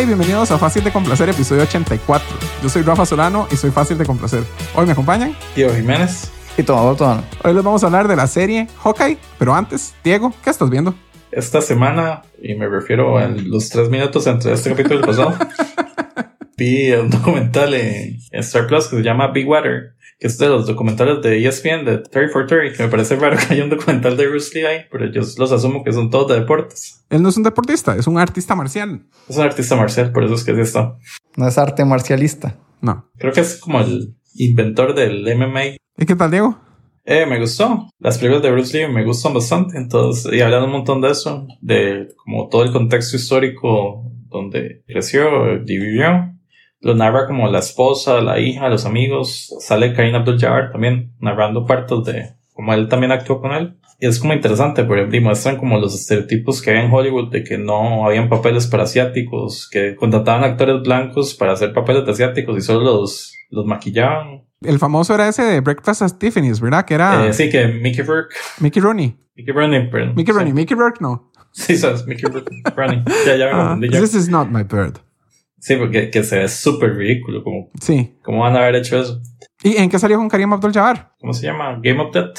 Hola y bienvenidos a Fácil de Complacer, episodio 84. Yo soy Rafa Solano y soy fácil de complacer. Hoy me acompañan Diego Jiménez. Y todo, todo. Hoy les vamos a hablar de la serie Hawkeye, pero antes, Diego, ¿qué estás viendo? Esta semana, y me refiero a los tres minutos entre este capítulo y el pasado, vi un documental en, en Star Plus que se llama Big Water, que es de los documentales de ESPN, de 30 for 30, que me parece raro que haya un documental de Bruce Lee ahí, pero yo los asumo que son todos de deportes. Él no es un deportista, es un artista marcial. Es un artista marcial, por eso es que es esto. No es arte marcialista. No. Creo que es como el inventor del MMA. ¿Y qué tal, Diego? Eh, me gustó. Las películas de Bruce Lee me gustan bastante. Entonces, y hablando un montón de eso, de como todo el contexto histórico donde creció y vivió. Lo narra como la esposa, la hija, los amigos. Sale Karim Abdul-Jabbar también narrando partes de como él también actuó con él. Y es como interesante porque demuestran como los estereotipos que hay en Hollywood de que no habían papeles para asiáticos, que contrataban actores blancos para hacer papeles de asiáticos y solo los, los maquillaban. El famoso era ese de Breakfast at Tiffany's, ¿verdad? Que era Eh, sí, que Mickey Rourke. Mickey Rooney. Mickey Rooney, perdón. Mickey Rooney, Sí. Mickey Rourke no. Sí, sabes, Mickey Rooney. Ya, ya me ya. this is not my bird. Sí, porque que se ve súper ridículo. Como, Sí. ¿Cómo van a haber hecho eso? ¿Y en qué salió con Karim Abdul-Jabbar? ¿Cómo se llama? Game of Death.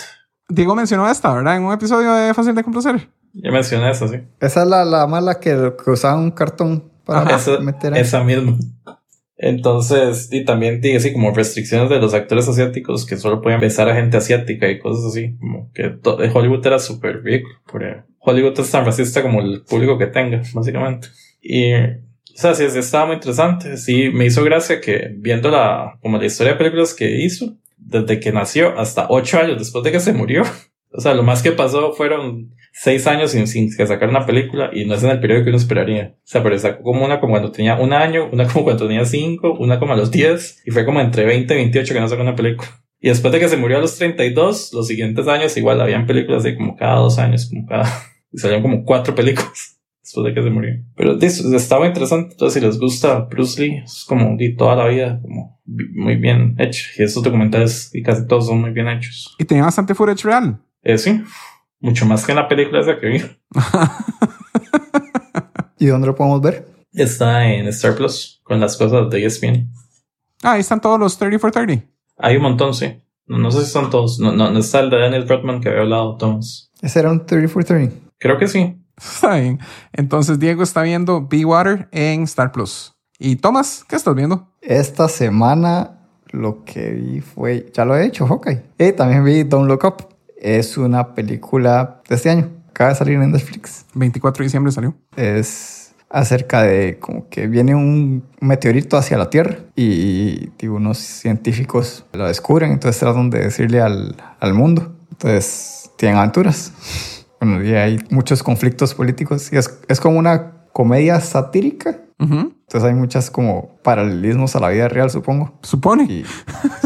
Diego mencionó esta, ¿verdad? En un episodio de Fácil de Complacer. Ya mencioné eso, sí. Esa es la, la mala que, que usaba un cartón para Ajá. Esa, meter ahí. esa misma. Entonces, y también dice así como restricciones de los actores asiáticos que solo podían besar a gente asiática y cosas así. Como que Hollywood era súper ridículo. porque Hollywood es tan racista como el público que tenga, básicamente. Y, o sea, sí, sí estaba muy interesante. Sí, me hizo gracia que viendo la, como la historia de películas que hizo, desde que nació hasta ocho años después de que se murió. O sea, lo más que pasó fueron seis años sin, sin que sacar una película y no es en el periodo que uno esperaría. O sea, pero sacó como una como cuando tenía un año, una como cuando tenía cinco, una como a los 10 y fue como entre 20 y 28 que no sacó una película. Y después de que se murió a los 32, los siguientes años igual habían películas de como cada dos años, como cada... Y salían como cuatro películas después de que se murió. Pero de eso, estaba interesante. Entonces, si les gusta Bruce Lee, es como de toda la vida, como muy bien hecho. Y estos documentales, y casi todos son muy bien hechos. Y tenía bastante footage real. Eh, sí, mucho más que en la película esa que vi. ¿Y dónde lo podemos ver? Está en Star Plus con las cosas de ESPN. Ah, ahí están todos los 30 for 30. Hay un montón, sí. No, no sé si son todos. No, no, no está el de Daniel Bradman que había hablado, Thomas. Ese era un 30 for 30. Creo que sí. Está bien. Entonces Diego está viendo Be Water en Star Plus. Y Tomás, ¿qué estás viendo? Esta semana lo que vi fue, ya lo he hecho, Hawkeye. Y también vi Don't Look Up. Es una película de este año. Acaba de salir en Netflix. 24 de diciembre salió. Es acerca de como que viene un meteorito hacia la Tierra y, digo, unos científicos lo descubren, entonces tratan de decirle al, al mundo. Entonces tienen aventuras. Bueno, y hay muchos conflictos políticos y es, es como una comedia satírica. Ujú. Entonces hay muchas como paralelismos a la vida real, supongo. Supone. Y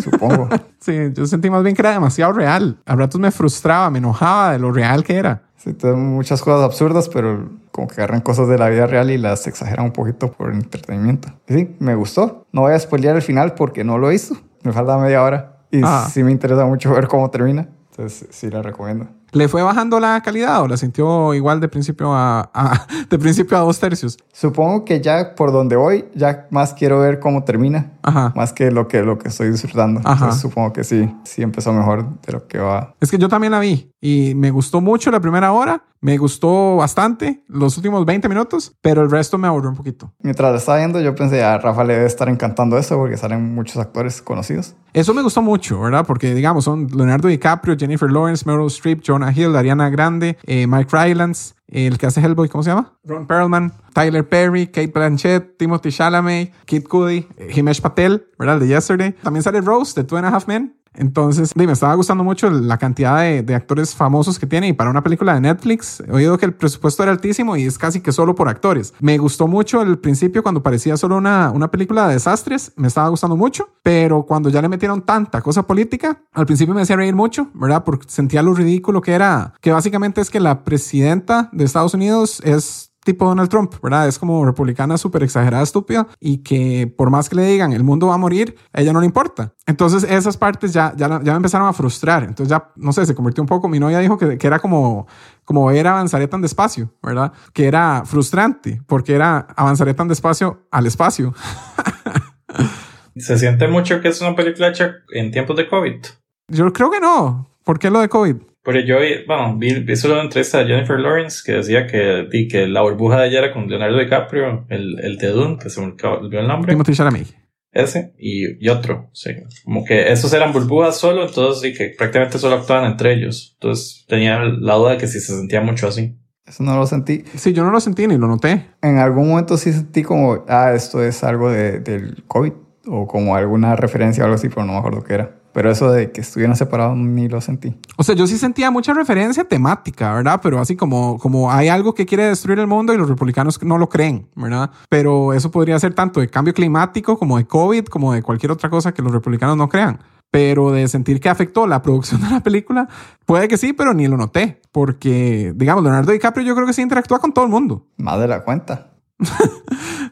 supongo. Sí, yo sentí más bien que era demasiado real. A ratos me frustraba, me enojaba de lo real que era. Sí, tiene muchas cosas absurdas, pero como que agarran cosas de la vida real y las exageran un poquito por entretenimiento. Y sí, me gustó. No voy a spoilear el final porque no lo hizo. Me falta media hora. Y Ah. sí me interesa mucho ver cómo termina. Entonces sí la recomiendo. ¿Le fue bajando la calidad o la sintió igual de principio a, a- de principio a dos tercios? Supongo que ya por donde voy, ya más quiero ver cómo termina. Ajá. Más que lo que, lo que estoy disfrutando. Ajá. Entonces supongo que sí, sí empezó mejor de lo que va. Es que yo también la vi y me gustó mucho la primera hora, me gustó bastante los últimos 20 minutos, pero el resto me aburrió un poquito. Mientras la estaba viendo, yo pensé, a Rafa le debe estar encantando eso porque salen muchos actores conocidos. Eso me gustó mucho, ¿verdad? Porque, digamos, son Leonardo DiCaprio, Jennifer Lawrence, Meryl Streep, Jonah Hill, Ariana Grande, eh, Mike Rylance, el que hace Hellboy, ¿cómo se llama? Ron Perlman, Tyler Perry, Kate Blanchett, Timothy Chalamet, Kid Cudi, eh, Himesh Patel, ¿verdad? El de Yesterday. También sale Rose de Two and a Half Men. Entonces, me estaba gustando mucho la cantidad de, de actores famosos que tiene y para una película de Netflix, he oído que el presupuesto era altísimo y es casi que solo por actores. Me gustó mucho el principio cuando parecía solo una, una película de desastres, me estaba gustando mucho, pero cuando ya le metieron tanta cosa política, al principio me hacía reír mucho, ¿verdad? Porque sentía lo ridículo que era, que básicamente es que la presidenta de Estados Unidos es tipo Donald Trump, ¿verdad? Es como republicana súper exagerada, estúpida y que por más que le digan el mundo va a morir, a ella no le importa. Entonces esas partes ya, ya, ya me empezaron a frustrar. Entonces ya, no sé, se convirtió un poco. Mi novia dijo que, que era como, como ver avanzaré tan despacio, ¿verdad? Que era frustrante porque era avanzaré tan despacio al espacio. ¿Se siente mucho que es una película hecha en tiempos de COVID? Yo creo que no. ¿Por qué lo de COVID? Pero yo, bueno, vi, vi solo una entrevista de Jennifer Lawrence que decía que, que la burbuja de ella era con Leonardo DiCaprio, el, el de Dune, que se me olvidó el nombre. Timothy Chalamet. Ese y, y, otro, sí. Como que esos eran burbujas solo, entonces sí que prácticamente solo actuaban entre ellos. Entonces tenía la duda de que si se sentía mucho así. Eso no lo sentí. Sí, yo no lo sentí ni lo noté. En algún momento sí sentí como, ah, esto es algo de, del COVID o como alguna referencia o algo así, pero no me acuerdo qué era. Pero eso de que estuvieran separados ni lo sentí. O sea, yo sí sentía mucha referencia temática, ¿verdad? Pero así como, como hay algo que quiere destruir el mundo y los republicanos no lo creen, ¿verdad? Pero eso podría ser tanto de cambio climático como de COVID, como de cualquier otra cosa que los republicanos no crean. Pero de sentir que afectó la producción de la película, puede que sí, pero ni lo noté. Porque, digamos, Leonardo DiCaprio yo creo que sí interactúa con todo el mundo. Más de la cuenta.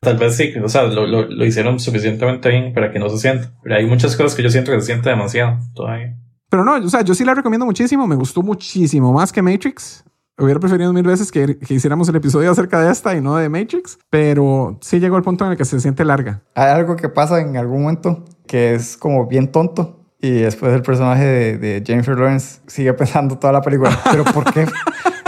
Tal vez sí, o sea, lo, lo, lo, hicieron suficientemente bien para que no se sienta. Pero hay muchas cosas que yo siento que se siente demasiado todavía. Pero no, o sea, yo sí la recomiendo muchísimo. Me gustó muchísimo más que Matrix. Hubiera preferido mil veces que, que, hiciéramos el episodio acerca de esta y no de Matrix, pero sí llegó el punto en el que se siente larga. Hay algo que pasa en algún momento que es como bien tonto y después el personaje de, de Jennifer Lawrence sigue pensando toda la película, pero ¿por qué?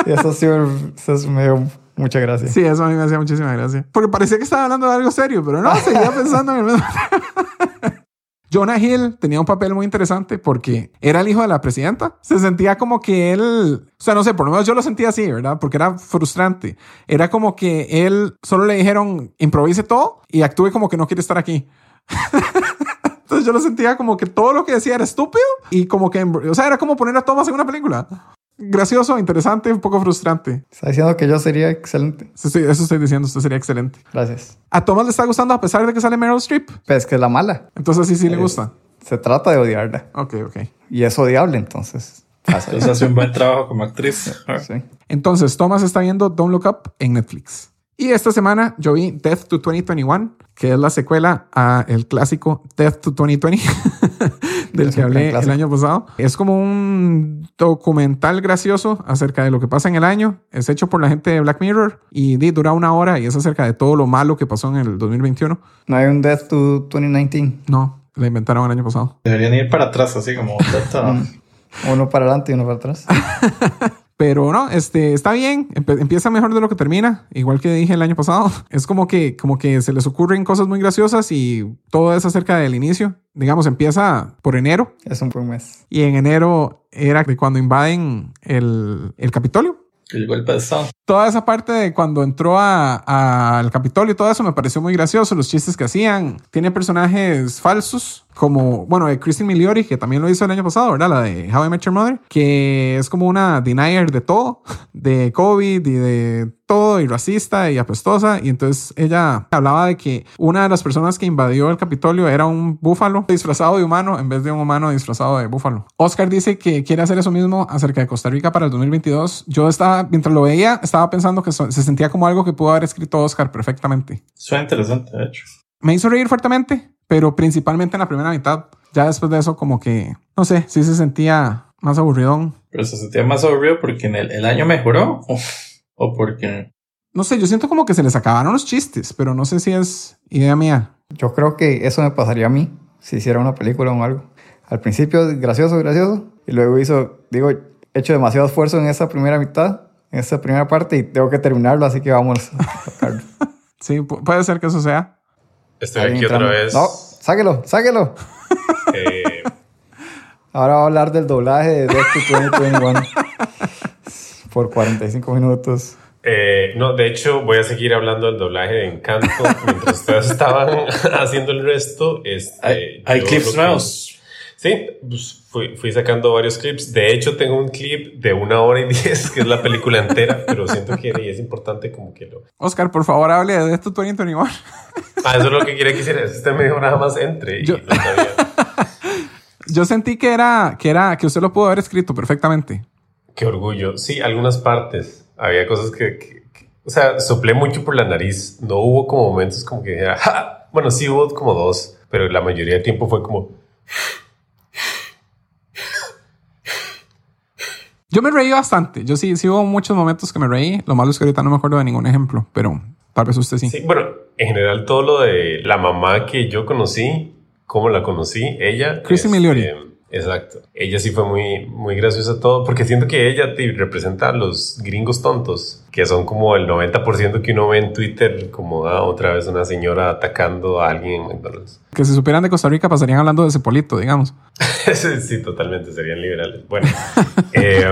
y eso sí eso me dio mucha gracia. Sí, eso a mí me hacía muchísima gracia. Porque parecía que estaba hablando de algo serio, pero no, seguía pensando en el mismo Jonah Hill tenía un papel muy interesante porque era el hijo de la presidenta. Se sentía como que él, o sea, no sé, por lo menos yo lo sentía así, ¿verdad? Porque era frustrante. Era como que él solo le dijeron improvise todo y actúe como que no quiere estar aquí. Entonces yo lo sentía como que todo lo que decía era estúpido y como que, o sea, era como poner a Thomas en una película. Gracioso, interesante, un poco frustrante. Está diciendo que yo sería excelente. Sí, eso estoy diciendo, usted sería excelente. Gracias. ¿A Thomas le está gustando a pesar de que sale Meryl Streep? Pues que es la mala. Entonces sí, sí le gusta. Se trata de odiarla. Ok, ok. Y es odiable, entonces. Entonces hace un buen trabajo como actriz. Sí. Entonces, Thomas está viendo Don't Look Up en Netflix. Y esta semana yo vi Death to 2021, que es la secuela a el clásico Death to 2020, del que hablé el año pasado. Es como un documental gracioso acerca de lo que pasa en el año. Es hecho por la gente de Black Mirror y dura una hora y es acerca de todo lo malo que pasó en el 2021. ¿No hay un Death to 2019? No, la inventaron el año pasado. Deberían ir para atrás, así como... uno para adelante y uno para atrás. Pero no, este, está bien, empieza mejor de lo que termina, igual que dije el año pasado. Es como que, como que se les ocurren cosas muy graciosas y todo es acerca del inicio. Digamos, empieza por enero. Es un buen mes. Y en enero era de cuando invaden el, el Capitolio. El golpe de Estado. Toda esa parte de cuando entró al Capitolio y todo eso me pareció muy gracioso. Los chistes que hacían. Tiene personajes falsos como, bueno, de Kristen Miliori, que también lo hizo el año pasado, ¿verdad? La de How I Met Your Mother, que es como una denier de todo, de COVID y de todo, y racista y apestosa. Y entonces ella hablaba de que una de las personas que invadió el Capitolio era un búfalo disfrazado de humano en vez de un humano disfrazado de búfalo. Oscar dice que quiere hacer eso mismo acerca de Costa Rica para el 2022. Yo estaba, mientras lo veía, estaba pensando que se sentía como algo que pudo haber escrito Oscar perfectamente. Suena interesante, de hecho. Me hizo reír fuertemente, pero principalmente en la primera mitad. Ya después de eso, como que, no sé, sí se sentía más aburridón. Pero se sentía más aburrido porque en el, el año mejoró o, o porque... No sé, yo siento como que se les acabaron los chistes, pero no sé si es idea mía. Yo creo que eso me pasaría a mí si hiciera una película o algo. Al principio, gracioso, gracioso. Y luego hizo, digo, he hecho demasiado esfuerzo en esa primera mitad, en esa primera parte, y tengo que terminarlo, así que vamos a sí, puede ser que eso sea. Estoy aquí otra vez. No, sáquelo, sáquelo. Eh, Ahora va a hablar del doblaje de Death to 2021 por 45 minutos. Eh, no, de hecho, voy a seguir hablando del doblaje de Encanto mientras ustedes estaban haciendo el resto. Este, hay hay clips nuevos. Sí, pues fui, fui, sacando varios clips. De hecho, tengo un clip de una hora y diez, que es la película entera, pero siento que es importante como que lo... Oscar, por favor, hable de esto 2021. Ah, eso es lo que quería que hiciera. Usted me dijo nada más entre. Y yo... no yo sentí que era, que era, que usted lo pudo haber escrito perfectamente. Qué orgullo. Sí, algunas partes. Había cosas que, que, O sea, soplé mucho por la nariz. No hubo como momentos como que dijera, "Ja". bueno, sí hubo como dos, pero la mayoría del tiempo fue como, Yo me reí bastante. Yo sí, sí hubo muchos momentos que me reí. Lo malo es que ahorita no me acuerdo de ningún ejemplo, pero tal vez usted sí. sí, bueno, en general todo lo de la mamá que yo conocí, cómo la conocí, ella. Chrissy este, Miliori. Exacto. Ella sí fue muy, muy graciosa todo, porque siento que ella te representa a los gringos tontos, que son como el 90% que uno ve en Twitter, como ah, otra vez una señora atacando a alguien en McDonald's. Que si supieran de Costa Rica pasarían hablando de Cepolito, digamos. sí, sí, totalmente, serían liberales. Bueno, eh,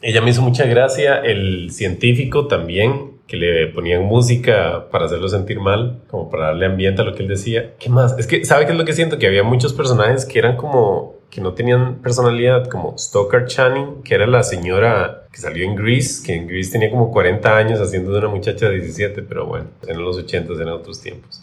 ella me hizo mucha gracia, el científico también, que le ponían música para hacerlo sentir mal, como para darle ambiente a lo que él decía. ¿Qué más? Es que, ¿sabe qué es lo que siento? Que había muchos personajes que eran como, que no tenían personalidad, como Stoker Channing, que era la señora que salió en Grease, que en Grease tenía como 40 años haciendo de una muchacha de 17, pero bueno, en los 80 eran otros tiempos.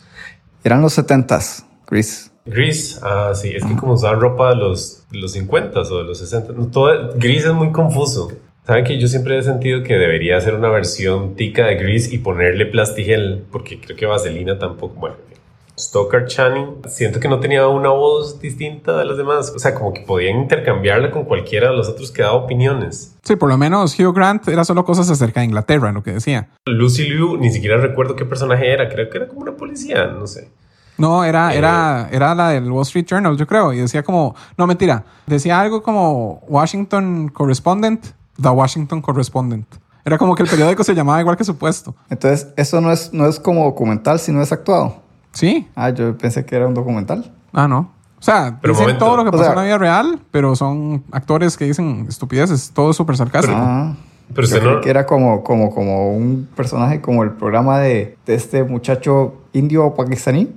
Eran los 70s, Chris. Gris, ah, sí, es que como usaban ropa de los, de los 50 o de los 60, no, todo, Gris es muy confuso. Saben que yo siempre he sentido que debería hacer una versión tica de Gris y ponerle plastigel, porque creo que Vaselina tampoco, bueno. en fin. Stoker Channing, siento que no tenía una voz distinta de las demás, o sea, como que podían intercambiarla con cualquiera de los otros que daba opiniones. Sí, por lo menos Hugh Grant era solo cosas acerca de Inglaterra, lo que decía. Lucy Liu, ni siquiera recuerdo qué personaje era, creo que era como una policía, no sé. No, era, Eh. era, era la del Wall Street Journal, yo creo. Y decía como, no, mentira. Decía algo como Washington Correspondent, The Washington Correspondent. Era como que el periódico se llamaba igual que su puesto. Entonces, eso no es, no es como documental, sino es actuado. Sí. Ah, yo pensé que era un documental. Ah, no. O sea, Pero dicen momento. todo lo que O pasó sea- en la vida real, pero son actores que dicen estupideces. Todo es súper sarcástico. Ah, Pero yo creí no, que era como, como, como un personaje como el programa de, de este muchacho indio o pakistaní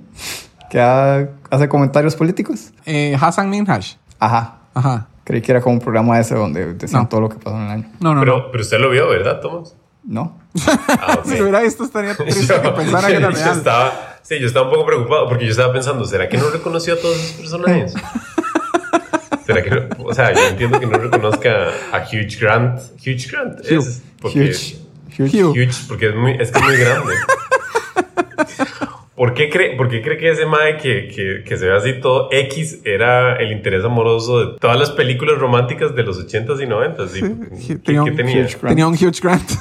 que ha- hace comentarios políticos. Eh, Hassan Minhaj. Ajá. Ajá. Creí que era como un programa ese donde decían No. todo lo que pasó en el año. No, no, no. pero, pero usted lo vio, ¿verdad, Tomás? No. Ah. Si lo hubiera visto, estaría triste Yo- que pensara que era yo real. estaba, sí, yo estaba un poco preocupado porque yo estaba pensando, ¿será que no reconoció a todos esos personajes? ¿Será que no? O sea, yo entiendo que no reconozca a Hugh Grant. Hugh Grant Hugh. es porque, Huge. Huge. Huge, porque es, muy, es que es muy grande. ¿Por qué, cree, ¿Por qué cree que ese mae que, que, que se ve así todo X era el interés amoroso de todas las películas románticas de los 80s y 90s? ¿Y Sí, ¿Qué, tenía qué un tenía? Huge Grant. Tenía un Huge Grant.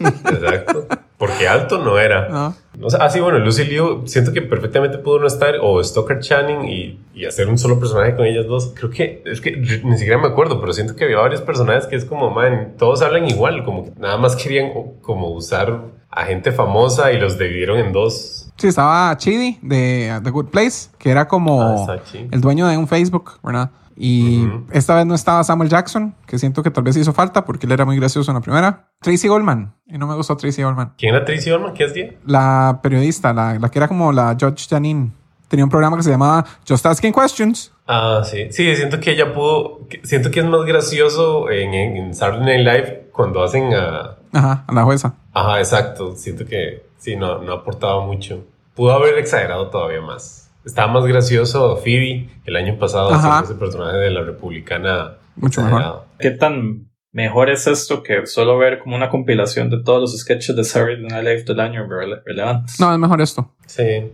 Exacto. Porque alto no era. No. O sea, ah, sí, bueno, Lucy Liu, siento que perfectamente pudo no estar, o Stoker Channing y, y hacer un solo personaje con ellas dos. Creo que, es que ni siquiera me acuerdo, pero siento que había varios personajes que es como, man, todos hablan igual, como que nada más querían como usar a gente famosa y los dividieron en dos. Sí, estaba Chidi de uh, The Good Place, que era como Ah, el dueño de un Facebook, ¿verdad? Y esta vez no estaba Samuel Jackson, que siento que tal vez hizo falta porque él era muy gracioso en la primera. Tracy Goldman, y no me gustó Tracy Goldman. ¿Quién era Tracy Ullman? ¿Qué hacía? La periodista, la, la que era como la Judge Janine, tenía un programa que se llamaba Just Asking Questions. Ah, sí. Sí, siento que ella pudo. Siento que es más gracioso en, en, en Saturday Night Live cuando hacen a. Ajá, a la jueza. Ajá, exacto. Siento que sí, no, no aportaba mucho. Pudo haber exagerado todavía más. Estaba más gracioso Phoebe el año pasado haciendo ese personaje de la republicana. Mucho exagerado. ¿Qué tan mejor es esto que solo ver como una compilación de todos los sketches de Saturday Night Live del año rele- relevantes? No, es mejor esto. Sí.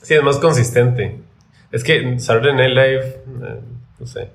Sí, es más consistente. Es que Saturday Night Live, eh, no sé.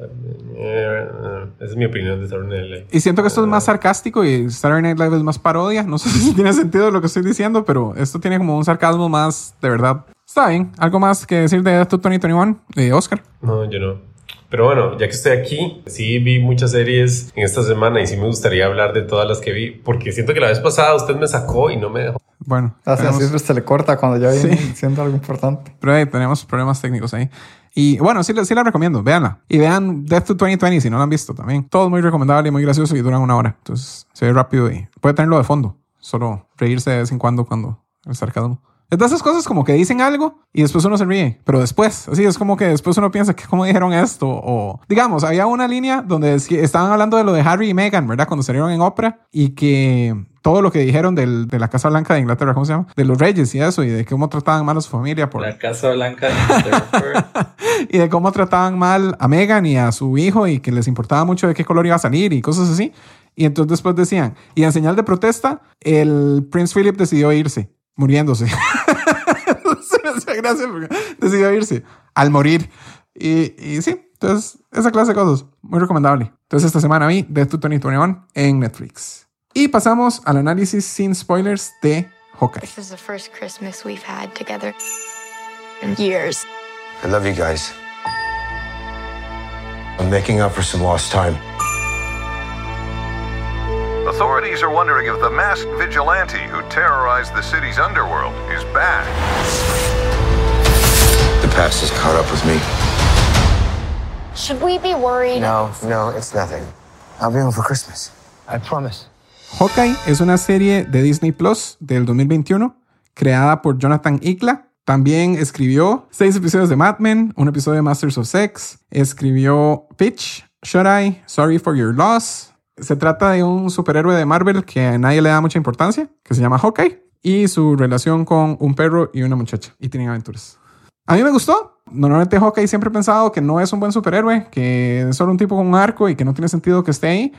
Eh, eh, esa es mi opinión de Saturday Night Live. Y siento que esto es más sarcástico y Saturday Night Live es más parodia. No sé si tiene sentido lo que estoy diciendo, pero esto tiene como un sarcasmo más de verdad. Está bien. ¿Algo más que decir de Death to 2021? De Oscar. No, yo no. Pero bueno, ya que estoy aquí, sí vi muchas series en esta semana y sí me gustaría hablar de todas las que vi, porque siento que la vez pasada usted me sacó y no me dejó. Bueno, Así, tenemos- así se le corta cuando ya viene Sí. diciendo algo importante. pero ahí tenemos problemas técnicos ahí. Y bueno, sí, la- sí la recomiendo. Véanla. Y vean Death to 2020 si no la han visto también. Todo es muy recomendable y muy gracioso y duran una hora. Entonces se ve rápido y puede tenerlo de fondo. Solo reírse de vez en cuando cuando el sarcasmo. Es de esas cosas como que dicen algo y después uno se ríe, pero después, así es como que después uno piensa que cómo dijeron esto o digamos, había una línea donde estaban hablando de lo de Harry y Meghan, ¿verdad? Cuando salieron en ópera y que todo lo que dijeron del- de la Casa Blanca de Inglaterra, ¿cómo se llama? De los reyes y eso y de cómo trataban mal a su familia por La Casa Blanca de Inglaterra. y de cómo trataban mal a Megan y a su hijo y que les importaba mucho de qué color iba a salir y cosas así. Y entonces después decían, y en señal de protesta, el Prince Philip decidió irse, muriéndose. Gracias, decidió irse al morir. Y, y sí, entonces esa clase de cosas, muy recomendable. Entonces esta semana vi to 2021 en Netflix. Y pasamos al análisis sin spoilers de Hawkeye. This is the first Christmas we've had together in years. I love you guys. I'm making up for some lost time. Authorities are wondering if the masked vigilante who terrorized the city's underworld is back. The past has caught up with me. Should we be worried? No, no, it's nothing. I'll be home for Christmas. I promise. Hawkeye es una serie de Disney Plus del 2021 creada por Jonathan Ikla. También escribió seis episodios de Mad Men, un episodio de Masters of Sex, escribió Pitch, Should I, Sorry for Your Loss. Se trata de un superhéroe de Marvel que a nadie le da mucha importancia, que se llama Hawkeye, y su relación con un perro y una muchacha, y tienen aventuras. A mí me gustó. Normalmente Hawkeye siempre he pensado que no es un buen superhéroe, que es solo un tipo con un arco y que no tiene sentido que esté ahí,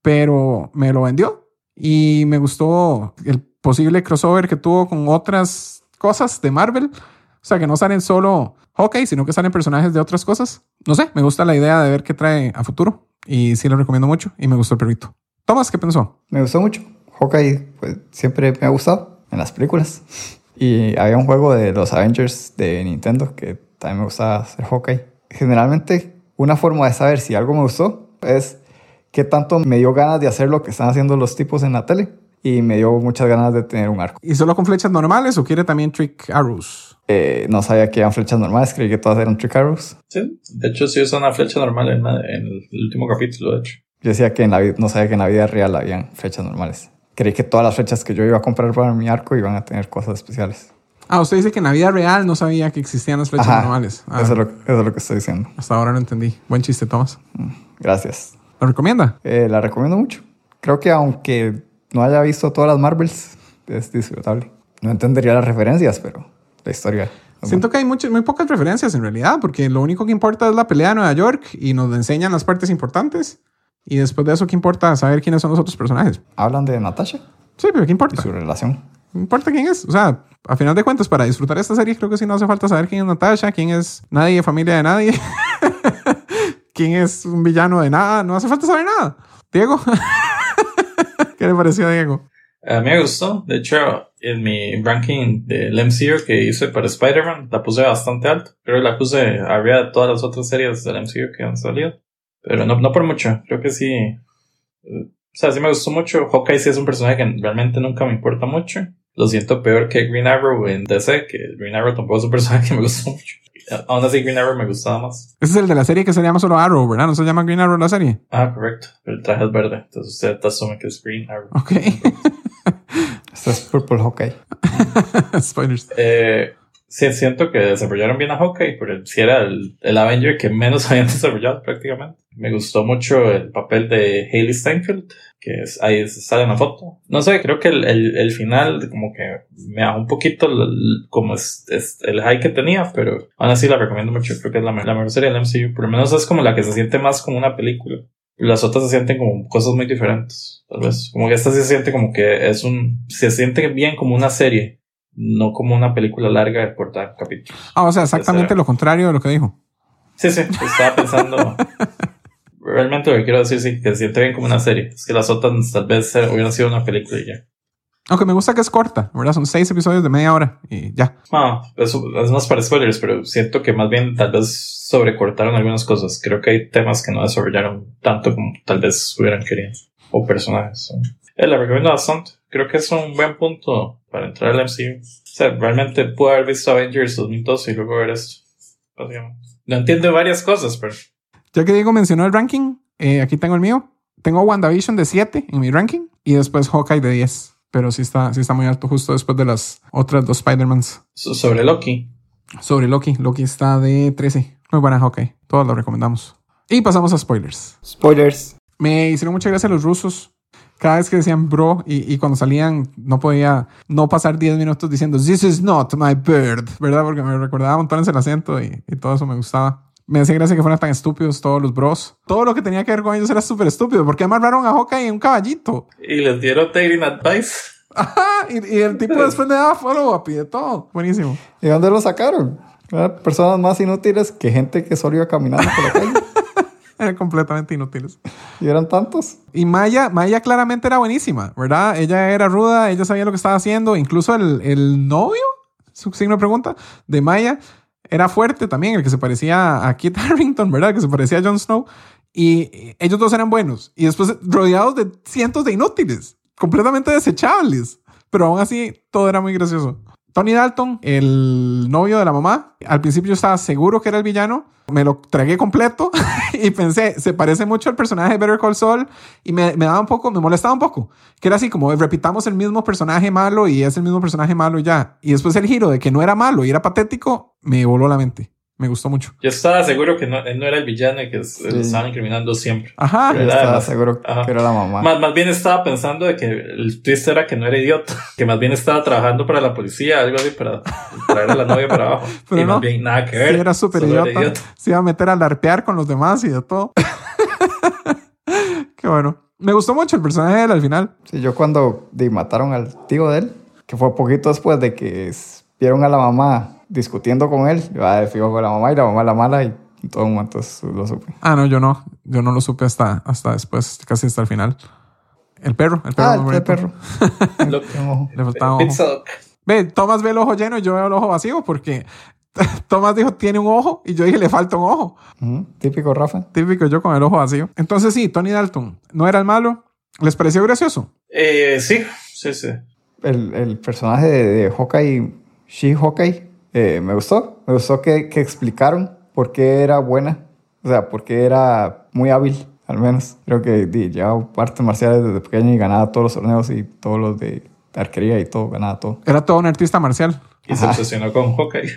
pero me lo vendió y me gustó el posible crossover que tuvo con otras cosas de Marvel. O sea, que no salen solo Hawkeye, sino que salen personajes de otras cosas. No sé, me gusta la idea de ver qué trae a futuro y sí lo recomiendo mucho y me gustó el perrito. Tomás, ¿qué pensó? Me gustó mucho. Hawkeye pues, siempre me ha gustado en las películas. Y había un juego de los Avengers de Nintendo que también me gustaba hacer Hawkeye. Generalmente, una forma de saber si algo me gustó es qué tanto me dio ganas de hacer lo que están haciendo los tipos en la tele. Y me dio muchas ganas de tener un arco. ¿Y solo con flechas normales o quiere también trick arrows? Eh, no sabía que eran flechas normales, creí que todas eran trick arrows. Sí, de hecho sí usa una flecha normal en, la- en el último capítulo, de hecho. Yo decía que en la, no sabía que en la vida real habían flechas normales. Creí que todas las flechas que yo iba a comprar para mi arco iban a tener cosas especiales. Ah, usted dice que en la vida real no sabía que existían las flechas Ajá, normales. Ah, Eso, es lo, eso es lo que estoy diciendo. Hasta ahora lo entendí. Buen chiste, Tomás. Gracias. ¿Lo recomienda? Eh, la recomiendo mucho. Creo que aunque no haya visto todas las Marvels, es disfrutable. No entendería las referencias, pero la historia. Siento que hay muchas, muy pocas referencias en realidad, porque lo único que importa es la pelea de Nueva York y nos enseñan las partes importantes. Y después de eso, ¿qué importa saber quiénes son los otros personajes? Hablan de Natasha Sí, pero ¿qué y importa? su relación. No importa quién es. O sea, a final de cuentas, para disfrutar esta serie, creo que sí no hace falta saber quién es Natasha, quién es nadie, familia de nadie, quién es un villano de nada. No hace falta saber nada. Diego, ¿qué le pareció a Diego? Mí me gustó. De hecho, en mi ranking del MCU que hice para Spider-Man, la puse bastante alto. Creo que la puse arriba de todas las otras series del MCU que han salido. Pero no, no por mucho. Creo que sí. O sea, sí me gustó mucho. Hawkeye sí es un personaje que realmente nunca me importa mucho. Lo siento peor que Green Arrow en DC, que Green Arrow tampoco es un personaje que me gustó mucho. Aún así, Green Arrow me gustaba más. Ese es el de la serie que se llama solo Arrow, ¿verdad? No se llama Green Arrow la serie. Ah, correcto. Pero el traje es verde. Entonces usted asume que es Green Arrow. Ok. Esto es Purple Hawkeye. Spoilers. Eh, sí, siento que desarrollaron bien a Hawkeye, pero si era el, el Avenger que menos habían desarrollado prácticamente. Me gustó mucho el papel de Hailey Steinfeld, que es, ahí sale en la foto. No sé, creo que el, el, el final como que me bajó un poquito el- el- como es, es el high que tenía, pero aún así la recomiendo mucho. Creo que es la, la mejor serie del MCU. Por lo menos es como la que se siente más como una película. Las otras se sienten como cosas muy diferentes, tal vez. Como que esta se siente como que es un... Se siente bien como una serie, no como una película larga de cortar capítulos. Ah, o sea, exactamente lo contrario de lo que dijo. Sí, sí, estaba pensando... Realmente lo que quiero decir, sí, que se siente bien como una serie. Es que las otras tal vez hubieran sido una película y ya. Aunque me gusta que es corta, ¿verdad? Son seis episodios de media hora y ya. No, eso es más para spoilers, pero siento que más bien tal vez sobrecortaron algunas cosas. Creo que hay temas que no desarrollaron tanto como tal vez hubieran querido. O personajes. Eh, la recomiendo bastante. Creo que es un buen punto para entrar al MCU. O sea, realmente pude haber visto Avengers 2012 y luego ver esto. No entiendo varias cosas, pero... Ya que Diego mencionó el ranking, eh, aquí tengo el mío. Tengo WandaVision de 7 en mi ranking y después Hawkeye de 10. Pero sí está, sí está muy alto justo después de las otras dos Spider-Mans. So- sobre Loki. Sobre Loki, Loki está de 13. Muy buena Hawkeye. Todos lo recomendamos. Y pasamos a spoilers. Spoilers. Me hicieron mucha gracia los rusos. Cada vez que decían bro y, y cuando salían no podía no pasar 10 minutos diciendo This is not my bird, ¿verdad? Porque me recordaba montones el acento y, y todo eso me gustaba. Me hacía gracia que fueran tan estúpidos todos los bros. Todo lo que tenía que ver con ellos era súper estúpido. porque amarraron a Hawkeye en un caballito? Y les dieron dating advice. Ajá, y, y el tipo después le daba follow up y de todo. Buenísimo. ¿Y dónde lo sacaron? Eran personas más inútiles que gente que solo iba caminando por la calle. Eran completamente inútiles. y eran tantos. Y Maya, Maya claramente era buenísima, ¿verdad? Ella era ruda, ella sabía lo que estaba haciendo. Incluso el, el novio, su signo de pregunta, de Maya, era fuerte también, el que se parecía a Kit Harrington, ¿verdad? Que se parecía a Jon Snow. Y ellos dos eran buenos. Y después rodeados de cientos de inútiles, completamente desechables. Pero aún así, todo era muy gracioso. Tony Dalton, el novio de la mamá, al principio yo estaba seguro que era el villano. Me lo tragué completo y pensé, se parece mucho al personaje de Better Call Saul y me, me daba un poco, me molestaba un poco. Que era así como repitamos el mismo personaje malo y es el mismo personaje malo ya. Y después el giro de que no era malo y era patético, me voló la mente. Me gustó mucho. Yo estaba seguro que no, él no era el villano y que s- lo estaban incriminando siempre. Ajá. Yo estaba seguro Ajá. que era la mamá. Más, más bien estaba pensando de que el twist era que no era idiota, que más bien estaba trabajando para la policía, algo así, para traer a la novia para abajo. Pero y no. más bien nada que Sí, ver. era súper era idiota. Se iba a meter a larpear con los demás y de todo. Qué bueno. Me gustó mucho el personaje de él al final. Sí, yo cuando mataron al tío de él, que fue poquito después de que vieron a la mamá discutiendo con él, yo ah, fijo con la mamá y la mamá la mala y todo un momento lo supe. Ah, no, yo no. Yo no lo supe hasta, hasta después, casi hasta el final. El perro. El perro. Ah, el perro. Le faltaba ojo. Ve, Tomás ve el ojo lleno y yo veo el ojo vacío porque Tomás dijo tiene un ojo y yo dije le falta un ojo. Típico Rafa. Típico yo con el ojo vacío. Entonces sí, Tony Dalton no era el malo. ¿Les pareció gracioso? Eh, sí, sí, sí. El, el personaje de, de Hawkeye, She-Hawkeye, eh, me gustó. Me gustó que, que explicaron por qué era buena. O sea, por qué era muy hábil, al menos. Creo que di, llevaba artes marciales desde pequeño y ganaba todos los torneos y todos los de arquería y todo, ganaba todo. Era todo un artista marcial. Y se obsesionó con Hawkeye.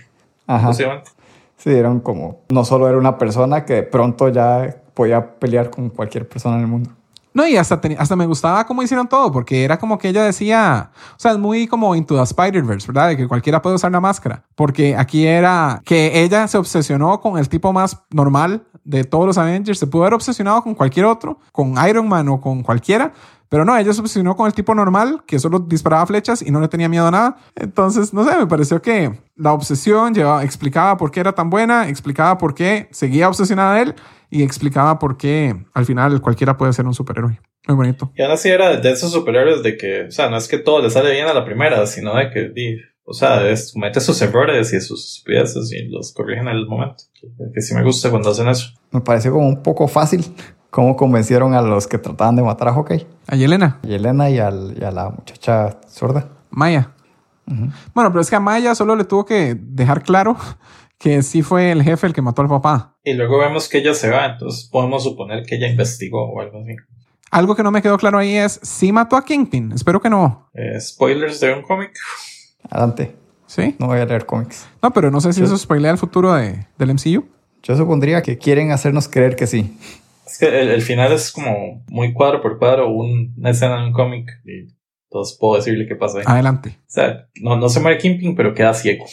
Ajá. Sí, eran como, no solo era una persona que de pronto ya podía pelear con cualquier persona en el mundo. No, y hasta, hasta me gustaba cómo hicieron todo, porque era como que ella decía, o sea, es muy como Into the Spider-Verse, ¿verdad? De que cualquiera puede usar la máscara. Porque aquí era que ella se obsesionó con el tipo más normal de todos los Avengers, se pudo haber obsesionado con cualquier otro, con Iron Man o con cualquiera, pero no, ella se obsesionó con el tipo normal que solo disparaba flechas y no le tenía miedo a nada. Entonces, no sé, me pareció que la obsesión llevaba, explicaba por qué era tan buena, explicaba por qué seguía obsesionada de él y explicaba por qué al final cualquiera puede ser un superhéroe. Muy bonito. Y aún así era de esos superhéroes de que, o sea, no es que todo le sale bien a la primera, sino de que, di, o sea, es, comete sus errores y sus estupideces y los corrigen en el momento. Que, que sí me gusta cuando hacen eso. Me pareció como un poco fácil cómo convencieron a los que trataban de matar a Hawkeye. A Yelena, Y Elena y, al- y a la muchacha sorda. Maya. Bueno, pero es que a Maya solo le tuvo que dejar claro que sí fue el jefe el que mató al papá. Y luego vemos que ella se va, entonces podemos suponer que ella investigó o algo así. Algo que no me quedó claro ahí es si mató a Kingpin. Espero que no. Eh, spoilers de un cómic. Adelante. ¿Sí? No voy a leer cómics. No, pero no sé si eso spoilea el futuro de, del MCU. Yo supondría que quieren hacernos creer que sí. Es que el, el final es como muy cuadro por cuadro, un- una escena en un cómic y entonces puedo decirle qué pasa ahí. Adelante. O sea, no, no se muere Kingpin, pero queda ciego.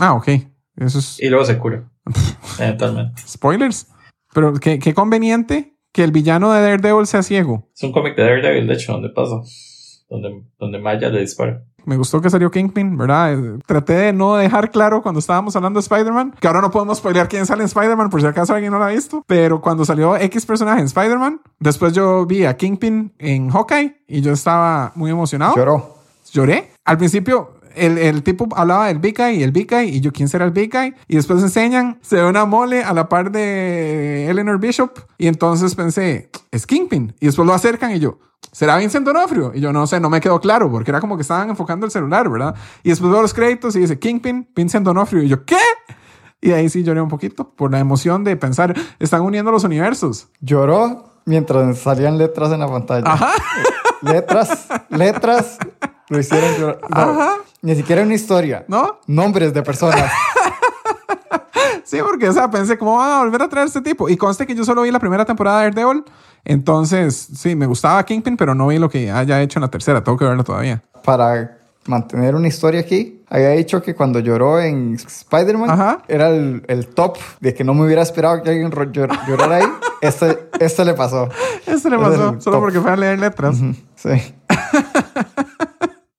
Ah, ok. Eso es Y luego se cura. Eventualmente. spoilers. Pero qué, qué conveniente que el villano de Daredevil sea ciego. Es un cómic de Daredevil, de hecho, donde pasa. Donde, donde Maya le dispara. Me gustó que salió Kingpin, ¿verdad? Eh, Traté de no dejar claro cuando estábamos hablando de Spider-Man, que ahora no podemos spoilear quién sale en Spider-Man por si acaso alguien no lo ha visto, pero cuando salió X personaje en Spider-Man, después yo vi a Kingpin en Hawkeye y yo estaba muy emocionado. Lloró. Lloré. Al principio el, el tipo hablaba del Big Guy y el Big Guy y yo quién será el Big Guy y después enseñan, se ve una mole a la par de Eleanor Bishop y entonces pensé, es Kingpin y después lo acercan y yo, ¿será Vincent D'Onofrio? Y yo no sé, no me quedó claro porque era como que estaban enfocando el celular, ¿verdad? Y después veo los créditos y dice Kingpin, Vincent D'Onofrio y yo, ¿qué? Y ahí sí lloré un poquito por la emoción de pensar, están uniendo los universos. Lloró mientras salían letras en la pantalla. Ajá. Letras, letras. Lo hicieron llorar. Ajá. Ni siquiera una historia. ¿No? Nombres de personas. Sí, porque o sea, pensé, ¿cómo van a volver a traer este tipo? Y conste que yo solo vi la primera temporada de Daredevil. Entonces, sí, me gustaba Kingpin, pero no vi lo que haya hecho en la tercera. Tengo que verla todavía. Para mantener una historia aquí, había dicho que cuando lloró en Spider-Man era el, el top de que no me hubiera esperado que alguien llor- llorara ahí. Este, este le pasó. Eso le pasó, solo top. porque fue a leer letras. Sí.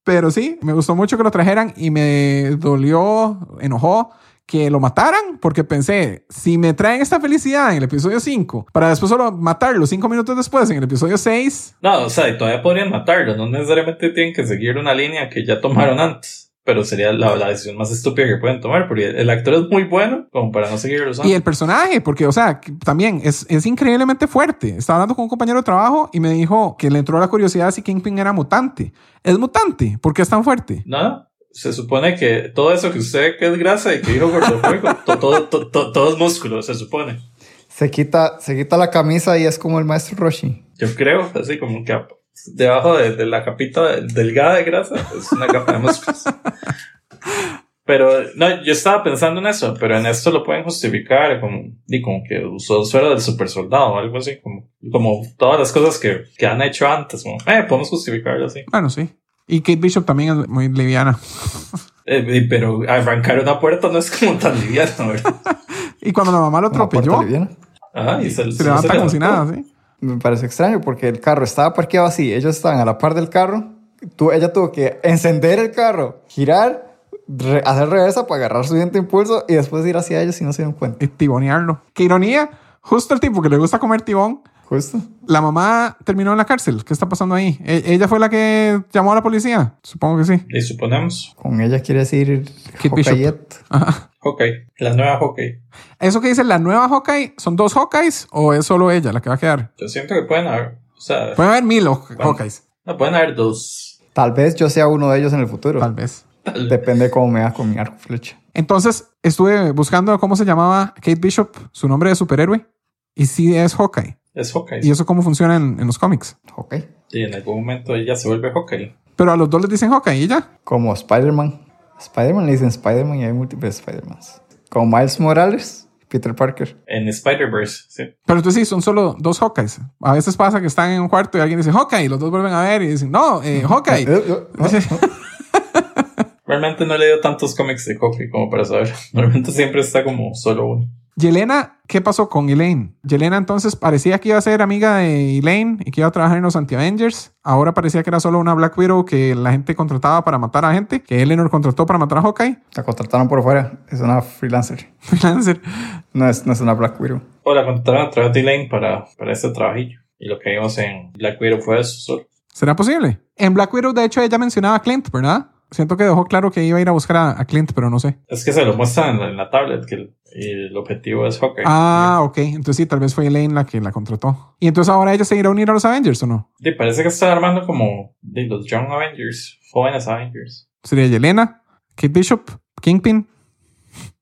Pero sí, me gustó mucho que lo trajeran y me dolió, enojó que lo mataran, porque pensé, si me traen esta felicidad en el episodio 5, para después solo matarlo cinco minutos después en el episodio 6, No, o sea, todavía podrían matarlo. No necesariamente tienen que seguir una línea que ya tomaron antes. Pero sería la, la decisión más estúpida que pueden tomar. Porque el actor es muy bueno como para no seguirlo usando. Y el personaje, porque, o sea, también es, es increíblemente fuerte. Estaba hablando con un compañero de trabajo y me dijo que le entró la curiosidad si Kingpin era mutante. ¿Es mutante? ¿Por qué es tan fuerte? No, se supone que todo eso que usted que es grasa y que dijo gordofuego, to- todo, to- to- todo es músculo, se supone. Se quita, se quita la camisa y es como el maestro Roshi. Yo creo, así como que debajo de, de la capita delgada de grasa es una capa de músculos. Pero no, yo estaba pensando en eso, pero en esto lo pueden justificar como, y como que usó suero del super soldado o algo así, como, como todas las cosas que, que han hecho antes, como, eh, podemos justificarlo así. Bueno, sí. Y Kate Bishop también es muy liviana. Eh, y- pero arrancar una puerta no es como tan liviano, ¿verdad? Y cuando la mamá lo atropelló. Ajá, y se, se levanta como si nada, ¿sí? Me parece extraño porque el carro estaba parqueado así. Ellos estaban a la par del carro. Tú, ella tuvo que encender el carro, girar, hacer reversa para agarrar su siguiente impulso y después ir hacia ellos y no se dieron cuenta. Y tibonearlo. Qué ironía. Justo el tipo que le gusta comer tibón. La mamá terminó en la cárcel. ¿Qué está pasando ahí? ¿E- ¿Ella fue la que llamó a la policía? Supongo que sí. Y suponemos, Con ella quiere decir Kate Bishop. Hokayet. Ajá. Hawkeye, la nueva Hawkeye. ¿Eso que dice la nueva Hawkeye son dos Hawkeyes o es solo ella la que va a quedar? Yo siento que pueden haber, o sea, Pueden haber mil Haw- Bueno. Hawkeyes, no pueden haber dos. Tal vez yo sea uno de ellos en el futuro. tal vez. Depende de cómo me va con mi arco flecha. Entonces estuve buscando cómo se llamaba Kate Bishop, su nombre de superhéroe. Y sí es Hawkeye. Es Hawkeye. Y eso cómo funciona en, en los cómics. Ok. Y en algún momento ella se vuelve Hawkeye. Pero a los dos les dicen Hawkeye y ya. Como Spider-Man. Spider-Man le dicen Spider-Man y hay múltiples Spider-Mans. Como Miles Morales, Peter Parker. En Spider-Verse, sí. Pero entonces sí, son solo dos Hawkeyes. A veces pasa que están en un cuarto y alguien dice Hawkeye y los dos vuelven a ver y dicen, no, eh, Hawkeye. Eh, eh, Realmente no he leído tantos cómics de Hawkeye como para saber. Normalmente siempre está como solo uno. Yelena, ¿qué pasó con Elaine? Yelena entonces parecía que iba a ser amiga de Elaine y que iba a trabajar en los Anti-Avengers. Ahora parecía que era solo una Black Widow que la gente contrataba para matar a gente, que Eleanor contrató para matar a Hawkeye. La contrataron por fuera. Es una freelancer. Freelancer. No es, no es una Black Widow. O la contrataron a través de Elaine para, para este trabajillo. Y lo que vimos en Black Widow fue eso solo. ¿Será posible? En Black Widow, de hecho, ella mencionaba a Clint, ¿verdad? Siento que dejó claro que iba a ir a buscar a, a Clint, pero no sé. Es que se lo muestran en la, en la tablet que el, y el objetivo es Hawkeye. Ah, ok. Entonces sí, tal vez fue Elaine la que la contrató. ¿Y entonces ahora ella se irá a unir a los Avengers o no? Y parece que está armando como de los Young Avengers, jóvenes Avengers. Sería Yelena, Kate Bishop, Kingpin.